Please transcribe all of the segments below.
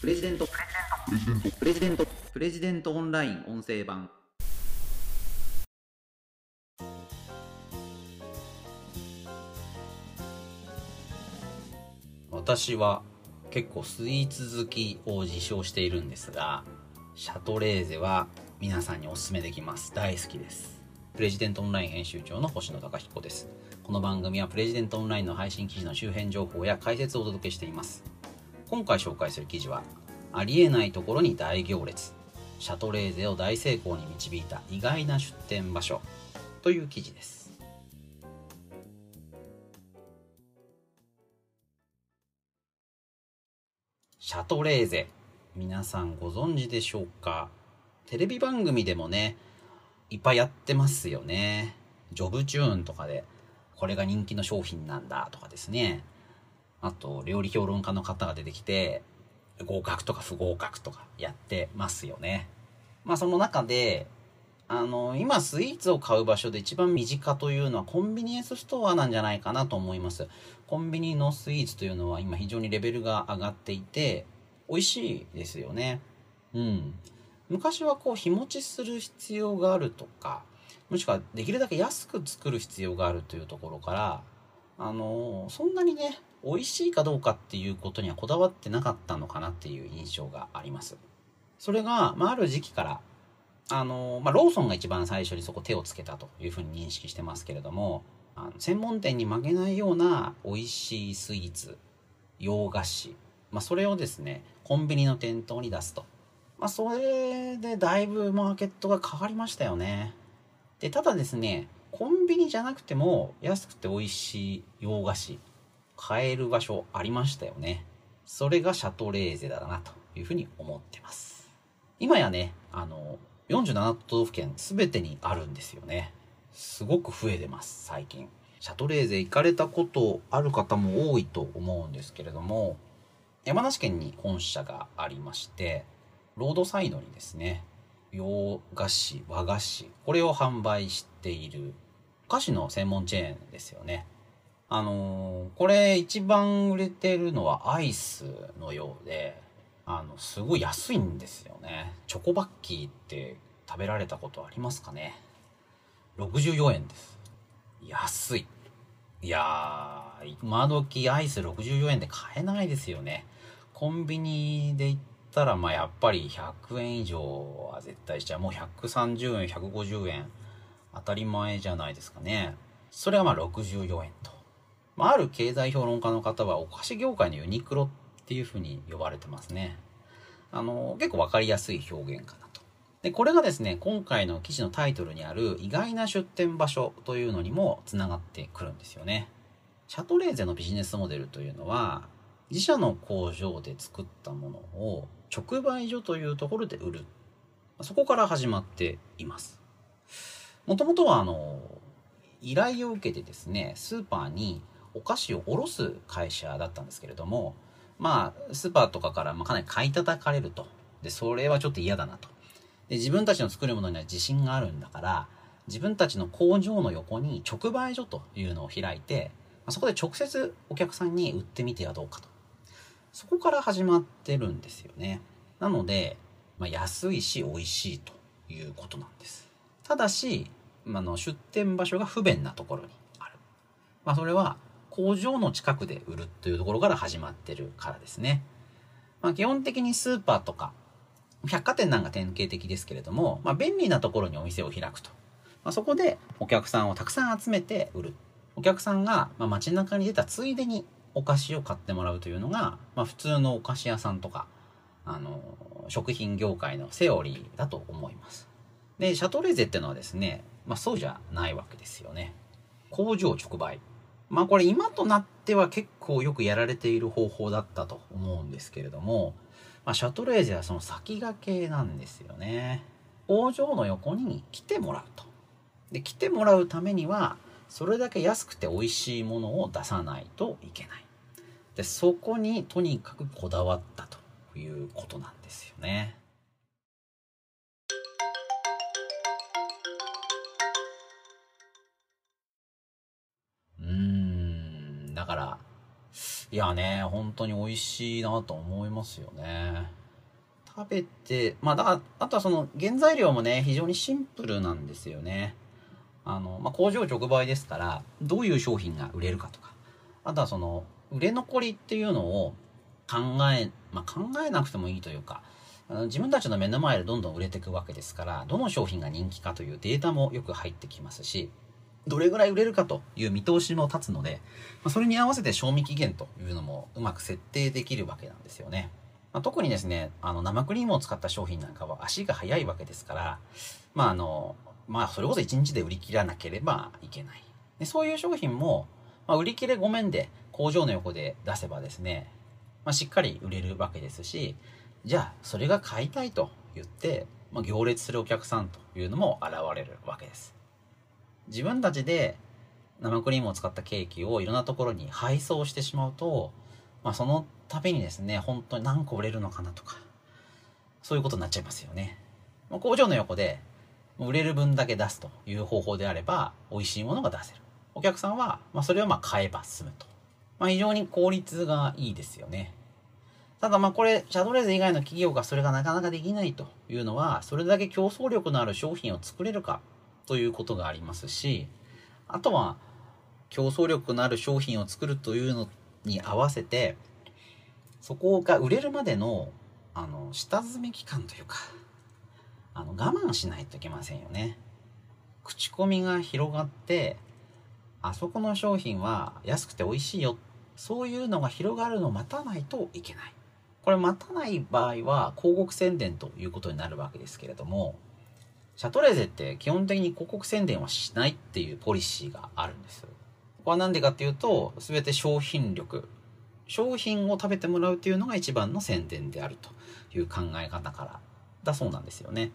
プレジデント。プレジデント。プレジデントオンライン音声版。私は結構スイーツ好きを自称しているんですがシャトレーゼは皆さんにお勧めできます。大好きです。プレジデントオンライン編集長の星野貴彦です。この番組はプレジデントオンラインの配信記事の周辺情報や解説をお届けしています。今回紹介する記事はありえないところに大行列。シャトレーゼを大成功に導いた意外な出店場所。という記事です。シャトレーゼ。皆さんご存知でしょうか？テレビ番組でもねいっぱいやってますよね。ジョブチューンとかでこれが人気の商品なんだとかですね。あと料理評論家の方が出てきて合格とか不合格とかやってますよね。まあその中であの今スイーツを買う場所で一番身近というのはコンビニエンスストアなんじゃないかなと思います。コンビニのスイーツというのは今非常にレベルが上がっていて美味しいですよね。うん。昔はこう日持ちする必要があるとかもしくはできるだけ安く作る必要があるというところからあのそんなにね美味しいかどうかっていうことにはこだわってなかったのかなっていう印象があります。それが、まあ、ある時期からあの、まあ、ローソンが一番最初にそこ手をつけたというふうに認識してますけれどもあの専門店に負けないような美味しいスイーツ洋菓子、まあ、それをですねコンビニの店頭に出すと、まあ、それでだいぶマーケットが変わりましたよね。でただですねコンビニじゃなくても安くて美味しい洋菓子買える場所ありましたよね。それがシャトレーゼだなというふうに思ってます。今やねあの47都道府県全てにあるんですよね。すごく増えてます最近。シャトレーゼ行かれたことある方も多いと思うんですけれども山梨県に本社がありましてロードサイドにですね洋菓子和菓子これを販売しているお菓子の専門チェーンですよね。あのー、これ一番売れてるのはアイスのようであのすごい安いんですよね。チョコバッキーって食べられたことありますかね？64円です。安い。いやー今時アイス64円で買えないですよね。コンビニで行ったらまあやっぱり100円以上は絶対しちゃう。もう130円150円当たり前じゃないですかね。それがまあ64円と、まあ、ある経済評論家の方はお菓子業界のユニクロっていうふうに呼ばれてますね。あの結構分かりやすい表現かなと。でこれがですね今回の記事のタイトルにある意外な出店場所というのにもつながってくるんですよね。シャトレーゼのビジネスモデルというのは自社の工場で作ったものを直売所というところで売る。そこから始まっています。もともとはあの依頼を受けてですねスーパーにお菓子を卸す会社だったんですけれどもまあスーパーとかからかなり買い叩かれると。でそれはちょっと嫌だなと。で自分たちの作るものには自信があるんだから自分たちの工場の横に直売所というのを開いてそこで直接お客さんに売ってみてはどうかと。そこから始まってるんですよね。なので、まあ、安いし美味しいということなんです。ただし、まあの出店場所が不便なところにある、まあ、それは工場の近くで売るというところから始まってるからですね、まあ、基本的にスーパーとか百貨店なんか典型的ですけれども、まあ、便利なところにお店を開くと。まあ、そこでお客さんをたくさん集めて売る。お客さんが、ま街中に出たついでにお菓子を買ってもらうというのが、まあ、普通のお菓子屋さんとか、あの、食品業界のセオリーだと思います。で、シャトレーゼっていうのはですね、まあ、そうじゃないわけですよね。工場直売。まあこれ今となっては結構よくやられている方法だったと思うんですけれども、まあ、シャトレーゼはその先駆けなんですよね。工場の横に来てもらうと。で、来てもらうためには、それだけ安くて美味しいものを出さないといけない。で、そこにとにかくこだわったということなんですよね。だから、いやね、本当に美味しいなと思いますよね。食べて、まあだ、あとはその原材料もね、非常にシンプルなんですよね。あの、まあ、工場直売ですから、どういう商品が売れるかとか、あとはその、売れ残りっていうのを考え、まあ、考えなくてもいいというか、自分たちの目の前でどんどん売れていくわけですから、どの商品が人気かというデータもよく入ってきますし、どれぐらい売れるかという見通しも立つので、ま、それに合わせて賞味期限というのもうまく設定できるわけなんですよね。まあ、特にですね、あの生クリームを使った商品なんかは足が速いわけですから、まああの、まあそれこそ1日で売り切らなければいけない。でそういう商品も、まあ、売り切れごめんで工場の横で出せばですね、まあ、しっかり売れるわけですし、じゃあそれが買いたいと言って、まあ、行列するお客さんというのも現れるわけです。自分たちで生クリームを使ったケーキをいろんなところに配送してしまうと、まあ、その度にですね、本当に何個売れるのかなとか、そういうことになっちゃいますよね。ま工場の横で売れる分だけ出すという方法であれば、美味しいものが出せる。お客さんは、まあ、それをまあ買えば済むと。まあ、非常に効率がいいですよね。ただまあこれ、シャドレーゼ以外の企業がそれがなかなかできないというのは、それだけ競争力のある商品を作れるかということがありますし、あとは、競争力のある商品を作るというのに合わせて、そこが売れるまでの、あの、下積み期間というか、あの、我慢しないといけませんよね。口コミが広がって、あそこの商品は安くて美味しいよ。そういうのが広がるのを待たないといけない。これ待たない場合は広告宣伝ということになるわけですけれども、シャトレーゼって基本的に広告宣伝はしないっていうポリシーがあるんです。ここは何でかっていうと、全て商品力、商品を食べてもらうっていうのが一番の宣伝であるという考え方からだそうなんですよね。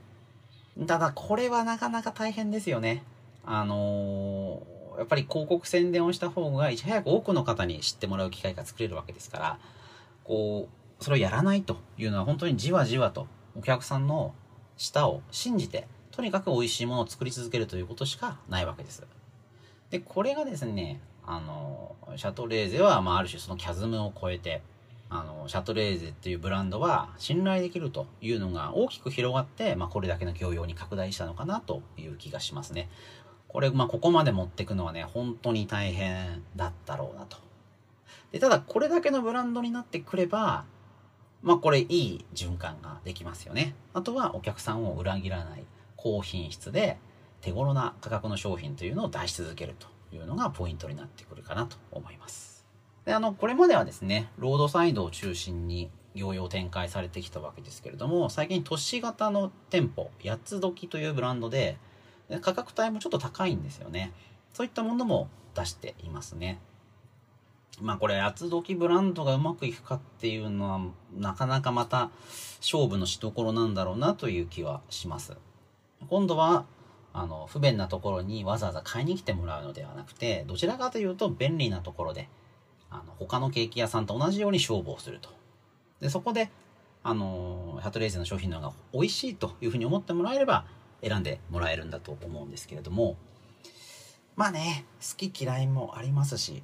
ただこれはなかなか大変ですよね。あのー、やっぱり広告宣伝をした方がいち早く多くの方に知ってもらう機会が作れるわけですから、こう、それをやらないというのは本当にじわじわとお客さんの舌を信じてとにかく美味しいものを作り続けるということしかないわけです。で、これがですね、あの、シャトレーゼは、まあ、ある種そのキャズムを超えて、あの、シャトレーゼっていうブランドは信頼できるというのが大きく広がって、まあ、これだけの業用に拡大したのかなという気がしますね。これ、まあ、ここまで持っていくのはね、本当に大変だったろうなと。で、ただ、これだけのブランドになってくれば、まあ、これいい循環ができますよね。あとはお客さんを裏切らない。高品質で手頃な価格の商品というのを出し続けるというのがポイントになってくるかなと思います。で、あの、これまではですね、ロードサイドを中心に業用展開されてきたわけですけれども、最近都市型の店舗、八つ時というブランドで、価格帯もちょっと高いんですよね。そういったものも出していますね。まあこれ、八つ時ブランドがうまくいくかっていうのは、なかなかまた勝負のしどころなんだろうなという気はします。今度は、あの、不便なところにわざわざ買いに来てもらうのではなくて、どちらかというと便利なところで、あの、他のケーキ屋さんと同じように勝負をすると。で、そこで、あの、ハトレーゼの商品の方が美味しいというふうに思ってもらえれば、選んでもらえるんだと思うんですけれども、まあね、好き嫌いもありますし、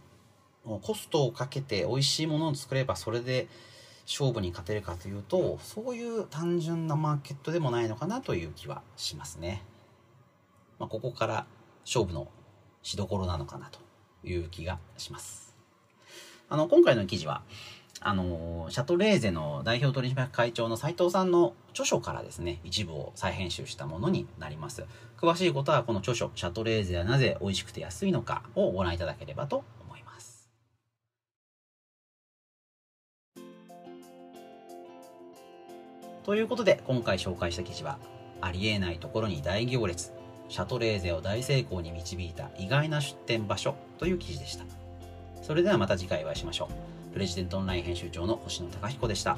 もうコストをかけて美味しいものを作ればそれで勝負に勝てるかというとそういう単純なマーケットでもないのかなという気はしますね。まあ、ここから勝負のしどころなのかなという気がします。あの今回の記事はあのシャトレーゼの代表取締役会長の斉藤さんの著書からですね一部を再編集したものになります詳しいことはこの著書「シャトレーゼはなぜ美味しくて安いのか」をご覧いただければとということで今回紹介した記事はありえないところに大行列シャトレーゼを大成功に導いた意外な出店場所という記事でした。それではまた次回お会いしましょう。プレジデントオンライン編集長の星野貴彦でした。